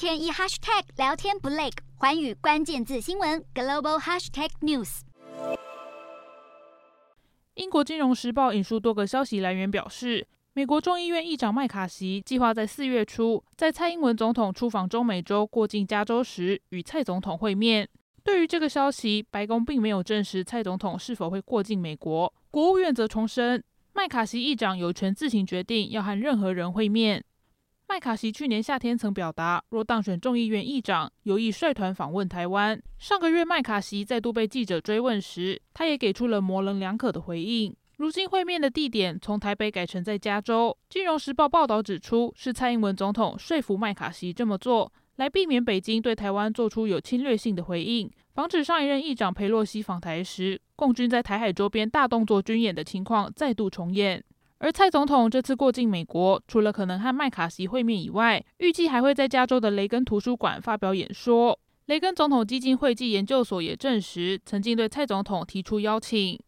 天一 hashtag 聊天不累，寰宇关键字新闻 global hashtag news。英国金融时报引述多个消息来源表示，美国众议院议长麦卡锡计划在四月初，在蔡英文总统出访中美洲过境加州时，与蔡总统会面。对于这个消息，白宫并没有证实蔡总统是否会过境美国。国务院则重申，麦卡锡议长有权自行决定要和任何人会面。麦卡锡去年夏天曾表达，若当选众议院议长，有意率团访问台湾。上个月，麦卡锡再度被记者追问时，他也给出了模棱两可的回应。如今会面的地点从台北改成在加州。金融时报报道指出，是蔡英文总统说服麦卡锡这么做，来避免北京对台湾做出有侵略性的回应，防止上一任议长裴洛西访台时，共军在台海周边大动作军演的情况再度重演。而蔡总统这次过境美国，除了可能和麦卡锡会面以外，预计还会在加州的雷根图书馆发表演说。雷根总统基金会暨研究所也证实，曾经对蔡总统提出邀请。